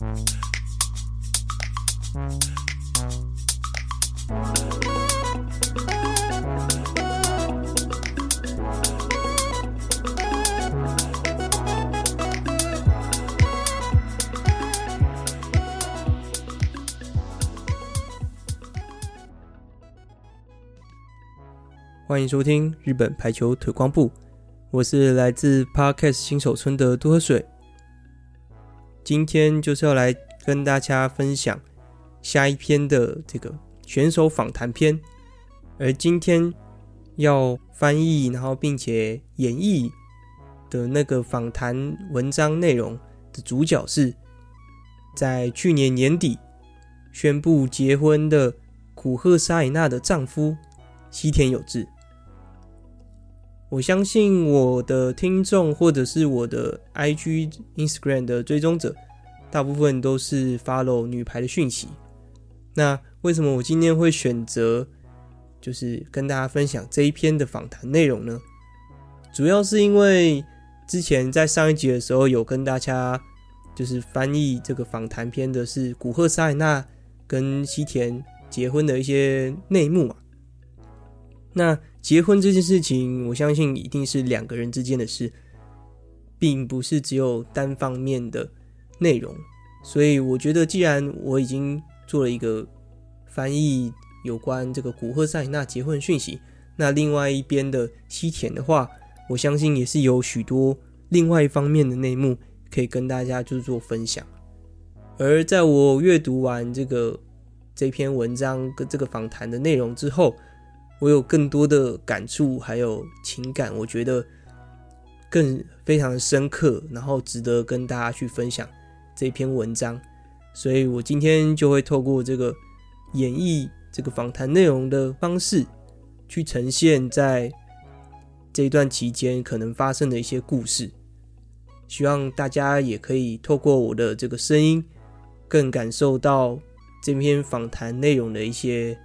欢迎收听日本排球推广部，我是来自 Podcast 新手村的多喝水。今天就是要来跟大家分享下一篇的这个选手访谈篇，而今天要翻译然后并且演绎的那个访谈文章内容的主角是在去年年底宣布结婚的古贺纱理那的丈夫西田有志。我相信我的听众或者是我的 IG、Instagram 的追踪者，大部分都是 follow 女排的讯息。那为什么我今天会选择就是跟大家分享这一篇的访谈内容呢？主要是因为之前在上一集的时候有跟大家就是翻译这个访谈篇的是古贺塞那跟西田结婚的一些内幕嘛。那结婚这件事情，我相信一定是两个人之间的事，并不是只有单方面的内容。所以，我觉得既然我已经做了一个翻译有关这个古贺纱理那结婚讯息，那另外一边的西田的话，我相信也是有许多另外一方面的内幕可以跟大家就是做分享。而在我阅读完这个这篇文章跟这个访谈的内容之后，我有更多的感触，还有情感，我觉得更非常深刻，然后值得跟大家去分享这篇文章。所以我今天就会透过这个演绎这个访谈内容的方式，去呈现在这一段期间可能发生的一些故事。希望大家也可以透过我的这个声音，更感受到这篇访谈内容的一些。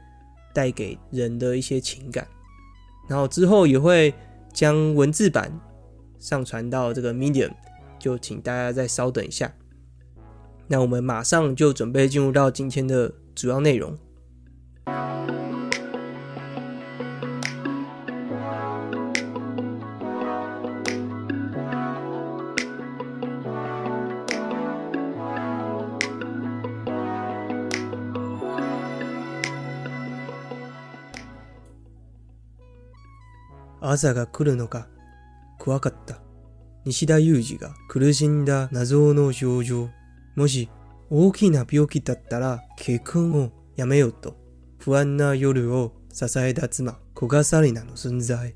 带给人的一些情感，然后之后也会将文字版上传到这个 Medium，就请大家再稍等一下。那我们马上就准备进入到今天的主要内容。朝が来るのが怖かった。西田有志が苦しんだ谜の表情。もし大きな病気だったら结婚をやめようと不安な夜を支えた妻、古贺纱理那の存在。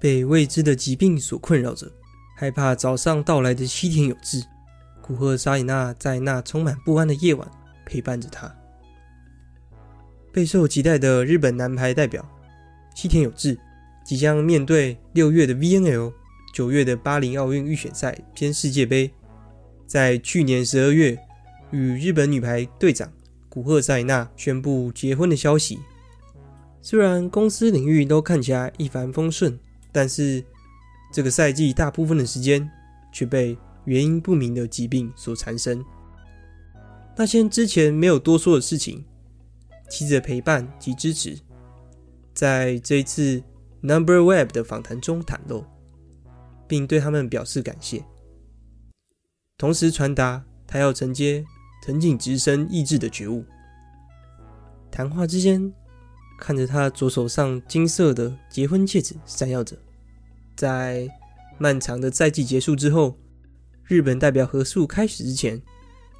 被未知的疾病所困扰着，害怕早上到来的西田有志。古贺纱理那在那充满不安的夜晚陪伴着他。备受期待的日本男排代表西田有志。即将面对六月的 VNL，九月的巴黎奥运预选赛兼世界杯， 在去年十二月与日本女排队长古贺纱理那宣布结婚的消息。虽然公司领域都看起来一帆风顺，但是这个赛季大部分的时间却被原因不明的疾病所缠身。那些之前没有多说的事情，妻子的陪伴及支持，在这一次。Number Web 的访谈中袒露，并对他们表示感谢，同时传达他要承接藤井直生意志的觉悟。谈话之间，看着他左手上金色的结婚戒指闪耀着。在漫长的赛季结束之后，日本代表合宿开始之前，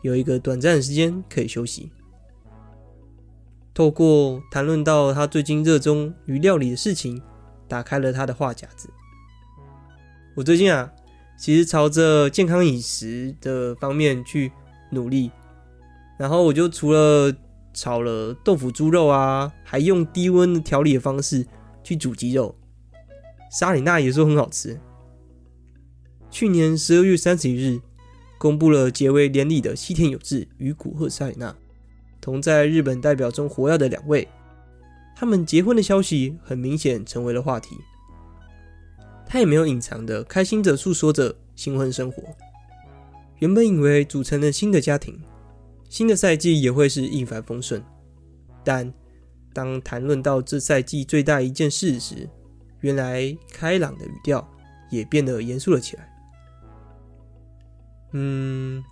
有一个短暂的时间可以休息。透过谈论到他最近热衷于料理的事情。打开了他的话匣子。我最近啊，其实朝着健康饮食的方面去努力。然后我就除了炒了豆腐猪肉啊，还用低温的调理的方式去煮鸡肉。沙里娜也说很好吃。去年十二月三十一日，公布了结为连理的西田有志与古贺纱理那，同在日本代表中活跃的两位。他们结婚的消息很明显成为了话题，他也没有隐藏的开心着诉说着新婚生活。原本以为组成了新的家庭，新的赛季也会是一帆风顺，但当谈论到这赛季最大一件事时，原来开朗的语调也变得严肃了起来。嗯，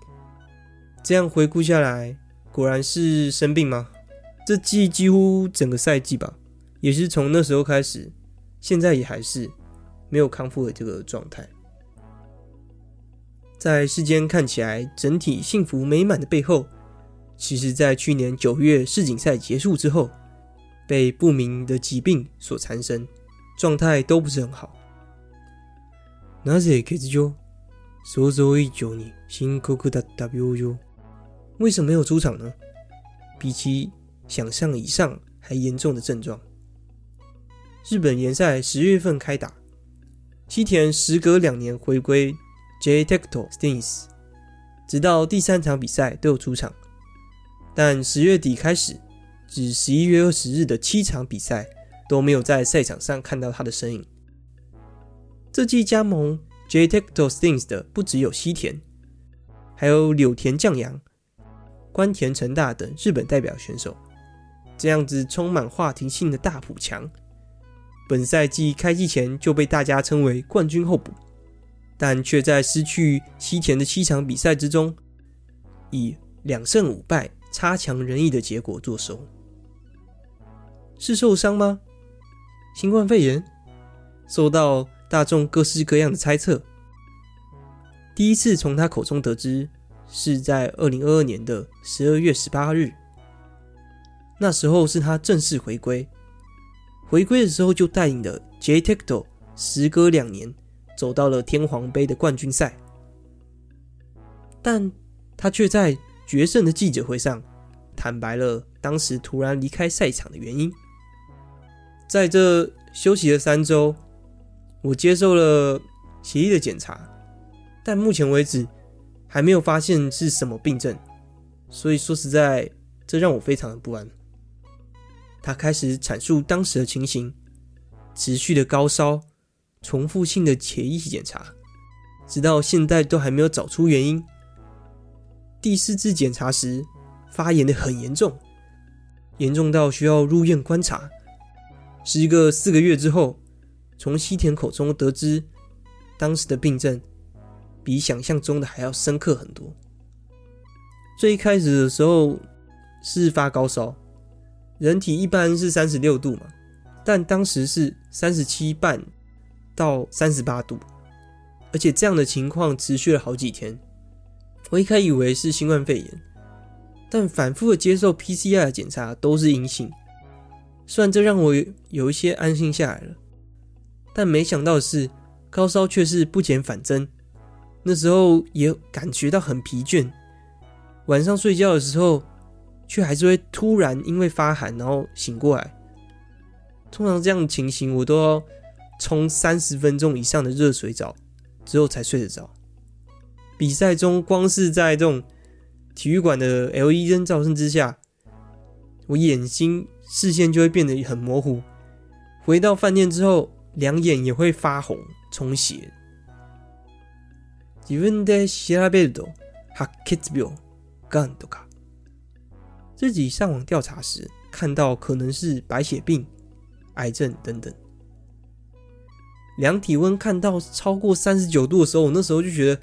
这样回顾下来，果然是生病吗？这季几乎整个赛季吧，也是从那时候开始，现在也还是没有康复的这个状态。在世间看起来整体幸福美满的背后，其实，在去年九月世锦赛结束之后，被不明的疾病所缠身。状态都不是很好。なぜ欠场？想像以上に深刻だった病状。为什么没有出场呢？比起想象以上还严重的症状。日本联赛十月份开打， 西田时隔两年回归 JTECTO STINGS，直到第三场比赛都有出场，但十月底开始至十一月二十日的七场比赛。都没有在赛场上看到他的身影。这季加盟 JTECTO STINGS 的不只有西田，还有柳田将阳、关田诚大等日本代表选手。这样子充满话题性的大补强，本赛季开季前就被大家称为冠军候补，但却在失去西田的七场比赛之中，以两胜五败、差强人意的结果作收。是受伤吗？新冠肺炎，受到大众各式各样的猜测。第一次从他口中得知，是在二零二二年的十二月十八日，那时候是他正式回归。回归的时候就带领了 JTECTO 时隔两年走到了天皇杯的冠军赛，但他却在决胜的记者会上坦白了当时突然离开赛场的原因。在这休息了三周，我接受了协议的检查，但目前为止还没有发现是什么病症，所以说实在，这让我非常的不安。他开始阐述当时的情形：持续的高烧，重复性的潜意识检查，直到现在都还没有找出原因。第四次检查时，发炎的很严重，严重到需要入院观察。时隔四个月之后，从西田口中得知，当时的病症比想象中的还要深刻很多。最开始的时候是发高烧，人体一般是三十六度嘛，但当时是三十七半到三十八度，而且这样的情况持续了好几天。我一开始以为是新冠肺炎，但反复的接受 PCR 的检查都是阴性。虽然这让我有一些安心下来了，但没想到的是高烧却是不减反增。那时候也感觉到很疲倦，晚上睡觉的时候却还是会突然因为发寒然后醒过来。通常这样的情形我都要冲三十分钟以上的热水澡之后才睡得着。比赛中光是在这种体育馆的 LED 灯照射之下，我眼睛。视线就会变得很模糊，回到饭店之后，两眼也会发红、充血。自分で调べると白血病、癌とか。 自己上网调查时，看到可能是白血病、癌症等等。量体温看到超过三十九度的时候，我那时候就觉得，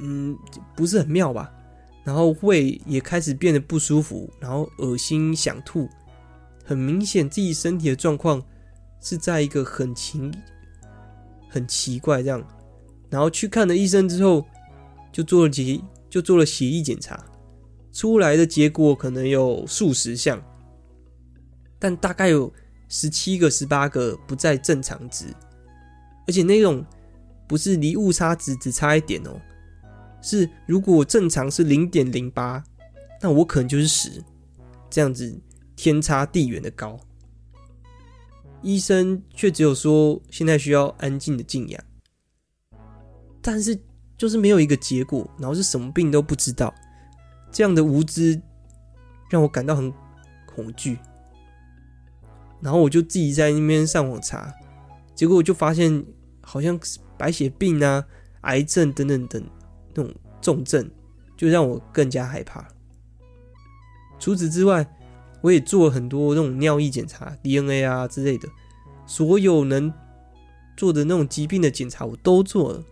嗯，不是很妙吧？然后胃也开始变得不舒服，然后恶心、想吐。很明显，自己身体的状况是在一个很奇、很奇怪这样，然后去看了医生之后，就做了血，就做了血液检查，出来的结果可能有数十项，但大概有十七个、十八个不在正常值，而且那种不是离误差值只差一点哦，是如果正常是零点零八，那我可能就是十，这样子。天差地远的高，医生却只有说现在需要安静的静养，但是就是没有一个结果，然后是什么病都不知道，这样的无知让我感到很恐惧，然后我就自己在那边上网查，结果我就发现好像是白血病啊、癌症等等等那种重症，就让我更加害怕。除此之外，我也做了很多那种尿液检查、DNA 啊之类的，所有能做的那种疾病的检查我都做了，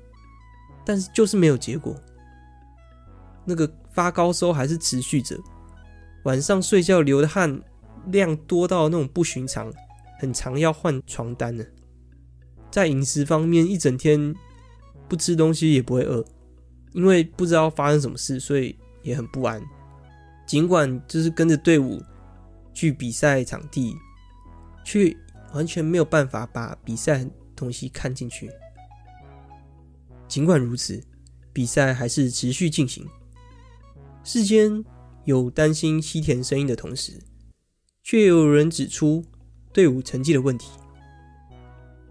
但是就是没有结果。那个发高烧还是持续着，晚上睡觉流的汗量多到那种不寻常，很常要换床单呢。在饮食方面，一整天不吃东西也不会饿，因为不知道发生什么事，所以也很不安。尽管就是跟着队伍去比赛场地，却完全没有办法把比赛东西看进去。尽管如此，比赛还是持续进行。世间有担心西田声音的同时，却有人指出队伍成绩的问题。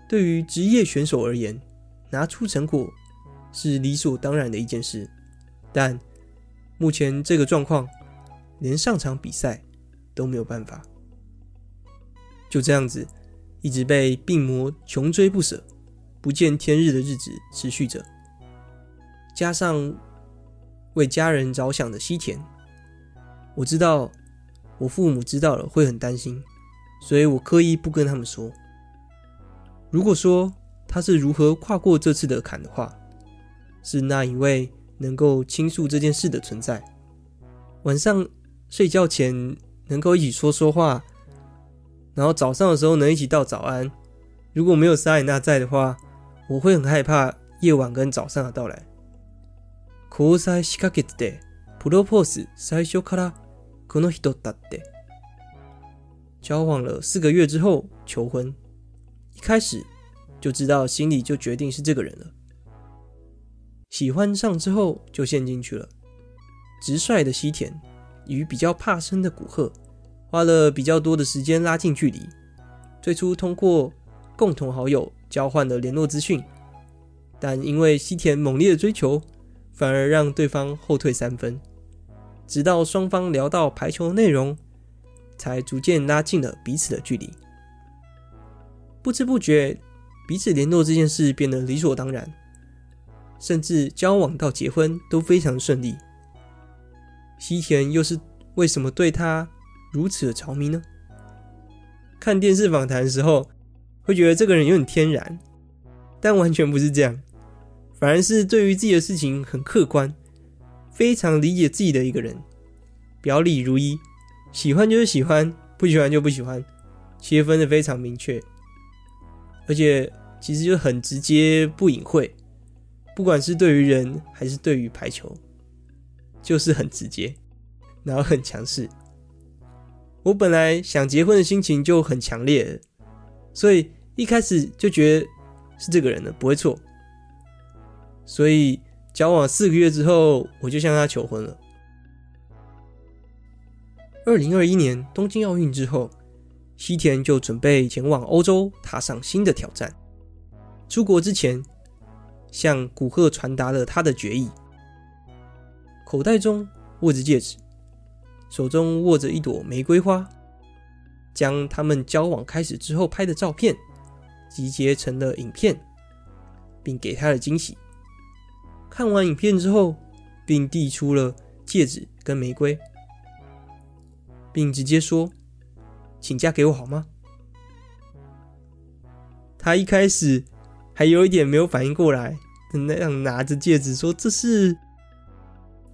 对于职业选手而言，拿出成果是理所当然的一件事，但目前这个状况，连上场比赛都没有办法。就这样子，一直被病魔穷追不舍、不见天日的日子持续着，加上。为家人着想的西田，我知道我父母知道了会很担心，所以我刻意不跟他们说。如果说他是如何跨过这次的坎的话，是那一位能够倾诉这件事的存在。晚上睡觉前能够一起说说话，然后早上的时候能一起道早安。如果没有纱理奈在的话，我会很害怕夜晚跟早上的到来。交际しかけてプロポーズ最初からこの人だって。交往了四个月之后求婚，一开始就知道心里就决定是这个人了。喜欢上之后就陷进去了。直率的西田与比较怕生的古贺花了比较多的时间拉近距离。最初通过共同好友交换了联络资讯，但因为西田猛烈的追求。 反而让对方后退三分，直到双方聊到排球的内容，才逐渐拉近了彼此的距离。不知不觉，彼此联络这件事变得理所当然，甚至交往到结婚都非常顺利。西田又是为什么对他如此的着迷呢？看电视访谈的时候，会觉得这个人有点天然，但完全不是这样。反而是对于自己的事情很客观，非常理解自己的一个人，表里如一，喜欢就是喜欢，不喜欢就不喜欢，切分的非常明确，而且其实就很直接不隐晦，不管是对于人还是对于排球，就是很直接，然后很强势。我本来想结婚的心情就很强烈，所以一开始就觉得是这个人的，不会错。所以交往四个月之后，我就向他求婚了。二零二一年东京奥运之后，西田就准备前往欧洲，踏上新的挑战。出国之前，向古贺传达了他的决意。口袋中握着戒指，手中握着一朵玫瑰花，将他们交往开始之后拍的照片集结成了影片，并给他的惊喜。看完影片之后，并递出了戒指跟玫瑰，并直接说：“请嫁给我好吗？”他一开始还有一点没有反应过来，那样拿着戒指说：“这是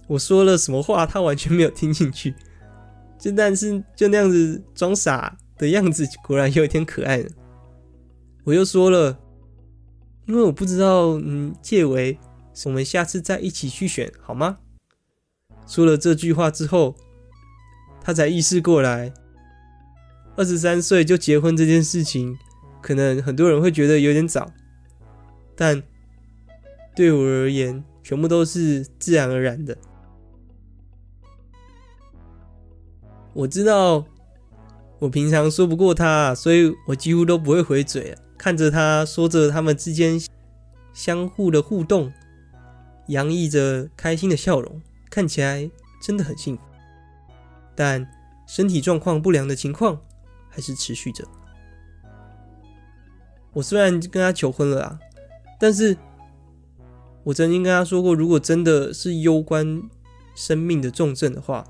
我说了什么话？”他完全没有听进去，就但是就那样子装傻的样子，果然有一点可爱。我又说了，因为我不知道，嗯，戒为。我们下次再一起去选好吗？说了这句话之后，他才意识过来，二十三岁就结婚这件事情，可能很多人会觉得有点早，但对我而言，全部都是自然而然的。我知道我平常说不过他，所以我几乎都不会回嘴，看着他说着他们之间相互的互动。洋溢着开心的笑容，看起来真的很幸福。但身体状况不良的情况还是持续着。我虽然跟他求婚了啊，但是我曾经跟他说过，如果真的是攸关生命的重症的话，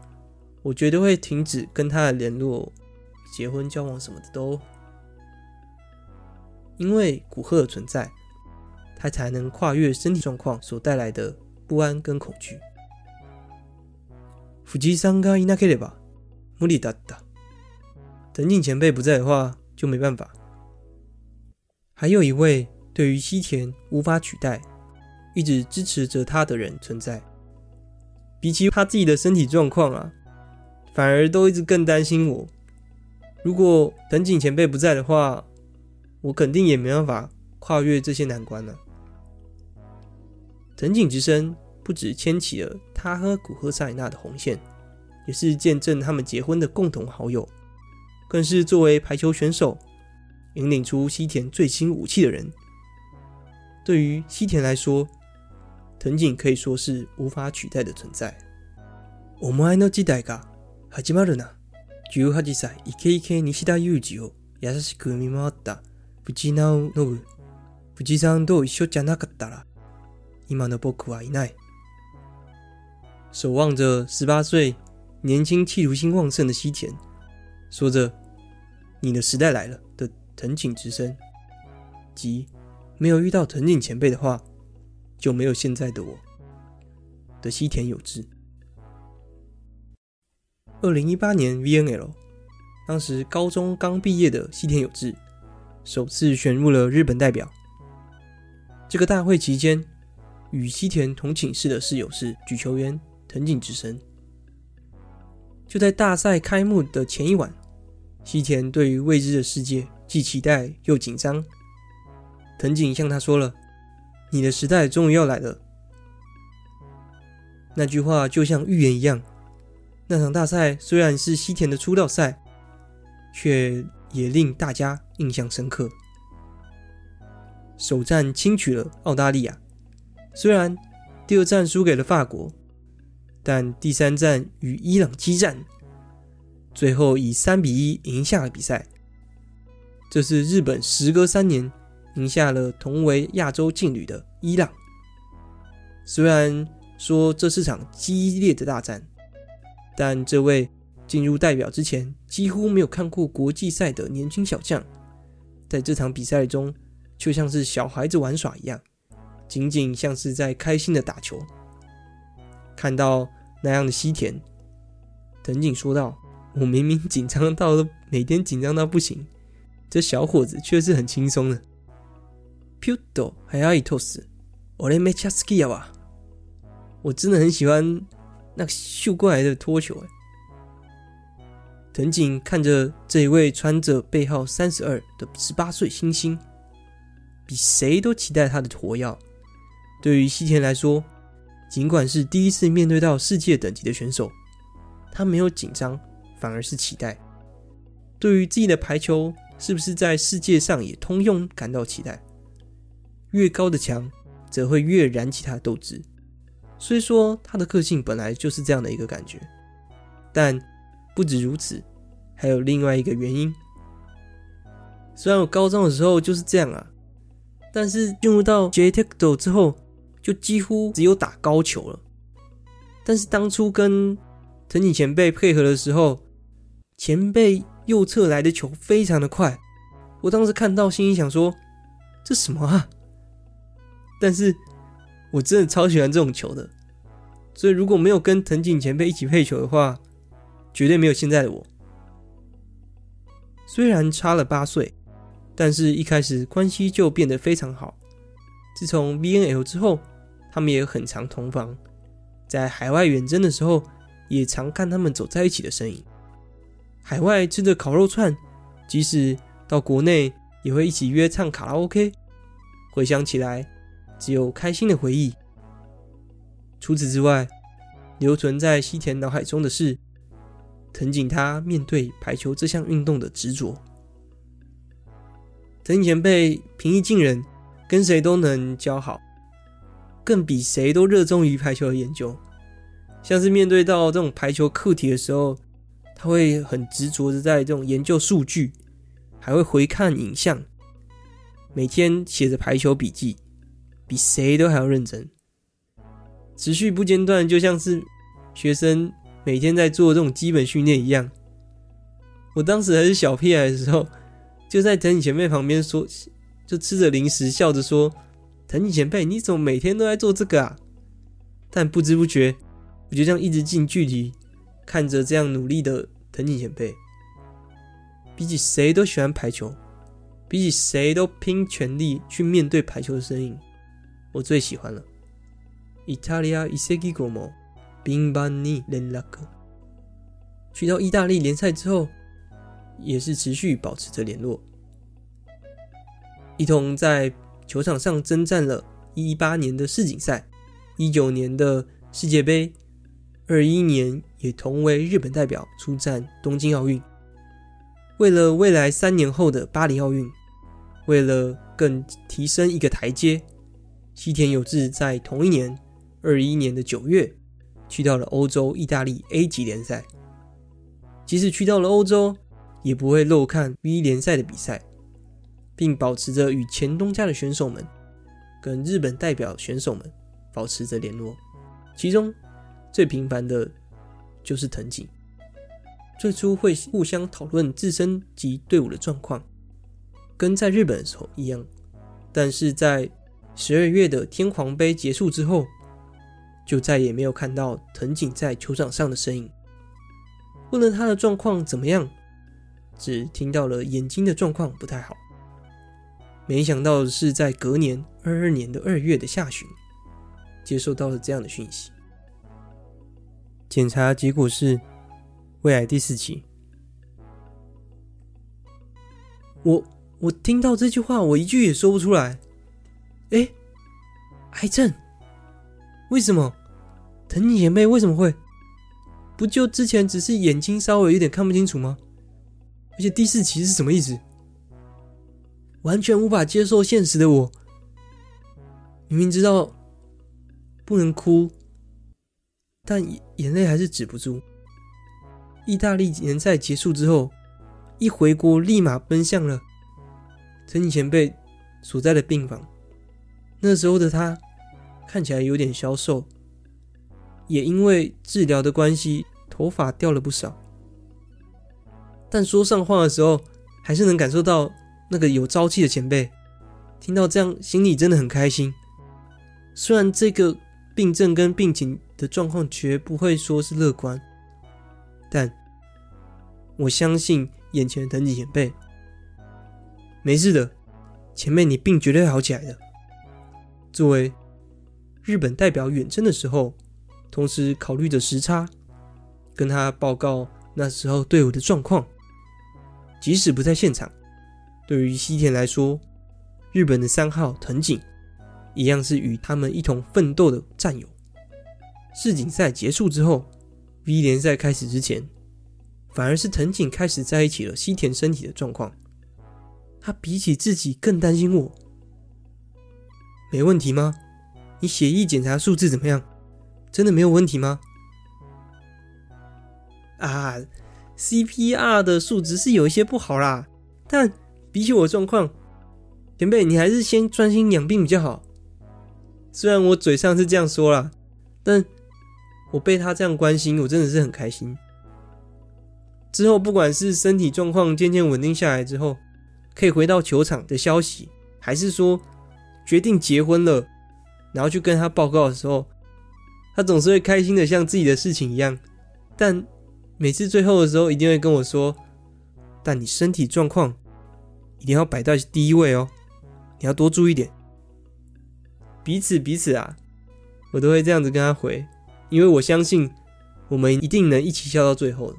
我绝对会停止跟他的联络、结婚、交往什么的都。因为古贺的存在，他才能跨越身体状况所带来的不安跟恐惧。藤井さんがいなければ无理だった。藤井前辈不在的话，就没办法。还有一位对于西田无法取代。一直支持着他的人存在，比起他自己的身体状况啊，反而都一直更担心我。如果藤井前辈不在的话，我肯定也没办法跨越这些难关了。 藤井直生不只牵起了他和古贺纱理那的红线，也是见证他们结婚的共同好友，更是作为排球选手引领出西田最新武器的人。对于西田来说，藤井可以说是无法取代的存在。お前の时代が始まるな。18歳イケイケ西田有志を优しく见守った藤直信。藤さんと一绪じゃなかったら 今の仆はいない。守望着十八岁年轻企图心旺盛的西田，说着“你的时代来了”的藤井直生，即没有遇到藤井前辈的话。就没有现在的我的西田有志。二零一八年 VNL，当时高中刚毕业的西田有志首次选入了日本代表。这个大会期间， 与西田同寝室的室友是举球员藤井直生。就在大赛开幕的前一晚，西田对于未知的世界既期待又紧张。藤井向他说了。你的时代终于要来了。那句话就像预言一样。那场大赛虽然是西田的出道赛，却也令大家印象深刻。首战轻取了澳大利亚，虽然第二战输给了法国，但第三战与伊朗激战，最后以三比一赢下了比赛。这是日本时隔三年。赢下了同为亚洲劲旅的伊朗。虽然说这是场激烈的大战，但这位进入代表之前几乎没有看过国际赛的年轻小将，在这场比赛中就像是小孩子玩耍一样，仅仅像是在开心的打球。看到那样的西田，藤井说道：“我明明紧张到了，每天紧张到不行，这小伙子却是很轻松的。”ピュッと速いトス，俺めっちゃ好きやわ。我真的很喜欢那个秀过来的托球。藤井看着这一位穿着背号三十二的十八岁新星，比谁都期待他的活跃。 对于西田来说，尽管是第一次面对到世界等级的选手，他没有紧张，反而是期待。对于自己的排球是不是在世界上也通用感到期待。越高的墙，则会越燃起他的斗志。虽说他的个性本来就是这样的一个感觉，但不止如此，还有另外一个原因。虽然我高中的时候就是这样啊，但是进入到 JTECTO 之后，就几乎只有打高球了。但是当初跟藤井前辈配合的时候，前辈右侧来的球非常的快，我当时看到心里想说：这什么啊？但是，我真的超喜欢这种球的，所以如果没有跟藤井前辈一起配球的话，绝对没有现在的我。虽然差了八岁，但是一开始关系就变得非常好。自从 VNL 之后，他们也很常同房，在海外远征的时候，也常看他们走在一起的身影。海外吃着烤肉串，即使到国内，也会一起约唱卡拉 OK。回想起来。只有开心的回忆。除此之外，留存在西田脑海中的是藤井他面对排球这项运动的执着。藤井前辈平易近人，跟谁都能交好，更比谁都热衷于排球的研究。像是面对到这种排球课题的时候，他会很执着的在这种研究数据，还会回看影像，每天写着排球笔记。比谁都还要认真，持续不间断，就像是学生每天在做这种基本训练一样。我当时还是小屁孩的时候，就在藤井前辈旁边说，就吃着零食，笑着说：“藤井前辈，你怎么每天都在做这个啊？”但不知不觉，我就这样一直近距离看着这样努力的藤井前辈。比起谁都喜欢排球，比起谁都拼全力去面对排球的身影，我最喜欢了。イタリア移籍后も频繁に连络。去到意大利联赛之后，也是持续保持着联络，一同在 球场上征战了一八年的世锦赛，一九年的世界杯，二一年也同为日本代表出战东京奥运。为了未来三年后的巴黎奥运，为了更提升一个台阶，西田有志在同一年，二一年的九月，去到了欧洲意大利 A 级联赛。即使去到了欧洲，也不会漏看 V 联赛的比赛，并保持着与前东家的选手们跟日本代表选手们保持着联络。其中最频繁的就是藤井。最初会互相讨论自身及队伍的状况，跟在日本的时候一样。但是在十二月的天皇杯结束之后，就再也没有看到藤井在球场上的身影。问了他的状况怎么样，只听到了眼睛的状况不太好。没想到是在隔年二二年的二月的下旬，接收到了这样的讯息。检查结果是。胃癌第四期，我我听到这句话，我一句也说不出来。哎，癌症？为什么？藤井前辈为什么会？不就之前只是眼睛稍微有点看不清楚吗？而且第四期是什么意思？完全无法接受现实的我，明明知道不能哭，但眼泪还是止不住。意大利联赛结束之后，一回国立马奔向了藤井前辈所在的病房。那时候的他看起来有点消瘦，也因为治疗的关系，头发掉了不少。但说上话的时候，还是能感受到那个有朝气的前辈。听到这样，心里真的很开心。虽然这个病症跟病情的状况绝不会说是乐观。但我相信眼前的藤井前辈没事的，前辈你病绝对好起来的。作为日本代表远征的时候，同时考虑着时差，跟他报告那时候队伍的状况。即使不在现场，对于西田来说，日本的三号藤井一样是与他们一同奋斗的战友。世锦赛结束之后。V 联赛开始之前，反而是藤井开始在意起了西田身体的状况。他比起自己更担心我。没问题吗？你血液检查数字怎么样？真的没有问题吗？啊，CPR 的数值是有一些不好啦，但比起我状况，前辈你还是先专心养病比较好。虽然我嘴上是这样说啦，但。我被他这样关心，我真的是很开心。之后，不管是身体状况渐渐稳定下来之后，可以回到球场的消息，还是说决定结婚了，然后去跟他报告的时候，他总是会开心的像自己的事情一样。但每次最后的时候，一定会跟我说：“但你身体状况一定要摆在第一位哦，你要多注意点。”彼此彼此啊，我都会这样子跟他回。因为我相信，我们一定能一起笑到最后的。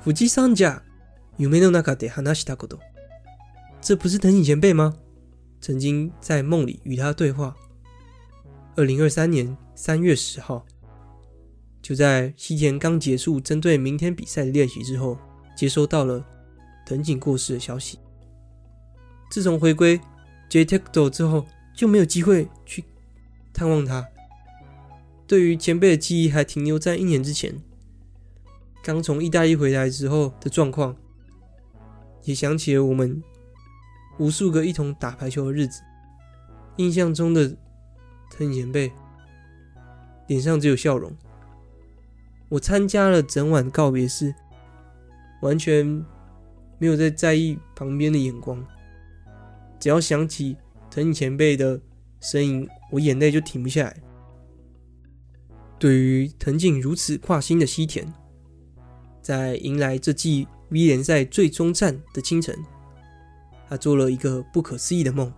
富士山家，梦の中で话したこと。这不是藤井前辈吗？曾经在梦里与他对话。二零二三年三月十号，就在西田刚结束针对明天比赛的练习之后，接收到了 藤井过世的消息。自从回归 JTECTO 之后，就没有机会去探望他。对于前辈的记忆还停留在一年之前，刚从意大利回来之后的状况，也想起了我们无数个一同打排球的日子。印象中的藤井前辈脸上只有笑容。我参加了整晚告别式，完全没有在在意旁边的眼光。只要想起藤井前辈的身影，我眼泪就停不下来。对于藤井如此跨心的西田，在迎来这季 V 联赛最终战的清晨，他做了一个不可思议的梦。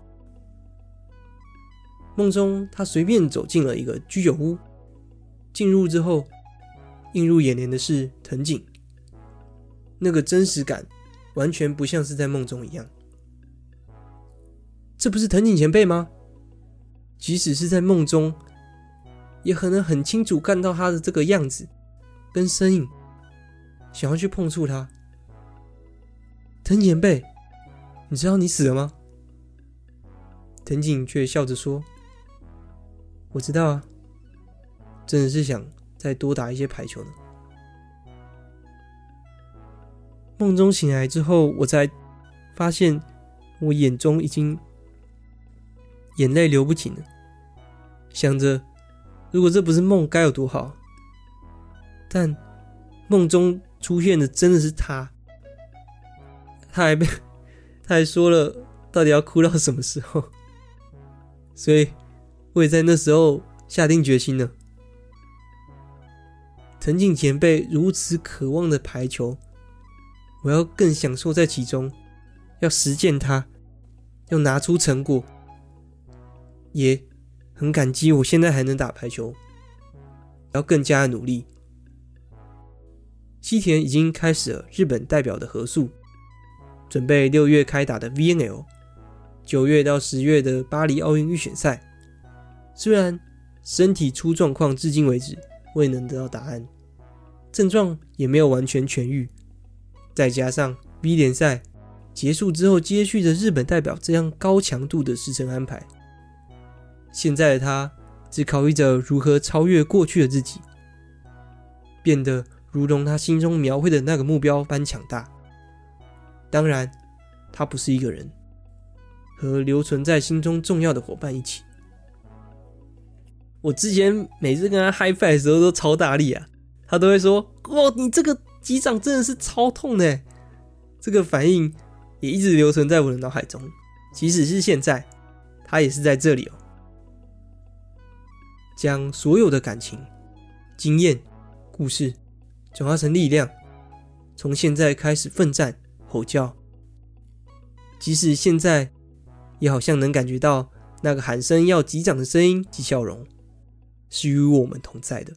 梦中，他随便走进了一个居酒屋，进入之后，映入眼帘的是藤井。那个真实感，完全不像是在梦中一样。这不是藤井前辈吗？即使是在梦中，也可能很清楚看到他的这个样子跟身影，想要去碰触他。藤井前辈，你知道你死了吗？藤井却笑着说：“我知道啊，真的是想再多打一些排球呢。”梦中醒来之后，我才发现我眼中已经眼泪流不停了。想着，如果这不是梦，该有多好。但梦中出现的真的是他，他还被他还说了，到底要哭到什么时候？所以我也在那时候下定决心了。藤井前辈如此渴望的排球。我要更享受在其中，要实践它，要拿出成果，也很感激我现在还能打排球，要更加努力。西田已经开始了日本代表的合宿，准备六月开打的 VNL，九月到十月的巴黎奥运预选赛。虽然身体出状况，至今为止未能得到答案，症状也没有完全痊愈。再加上 B 联赛结束之后，接续着日本代表这样高强度的时程安排，现在的他只考虑着如何超越过去的自己，变得如同他心中描绘的那个目标般强大。当然，他不是一个人，和留存在心中重要的伙伴一起。我之前每次跟他 high five 的时候都超大力啊，他都会说：“哇，你这个。”击掌真的是超痛的，这个反应也一直留存在我的脑海中。即使是现在，他也是在这里哦。将所有的感情、经验、故事转化成力量，从现在开始奋战、吼叫。即使现在，也好像能感觉到那个喊声要击掌的声音及笑容，是与我们同在的。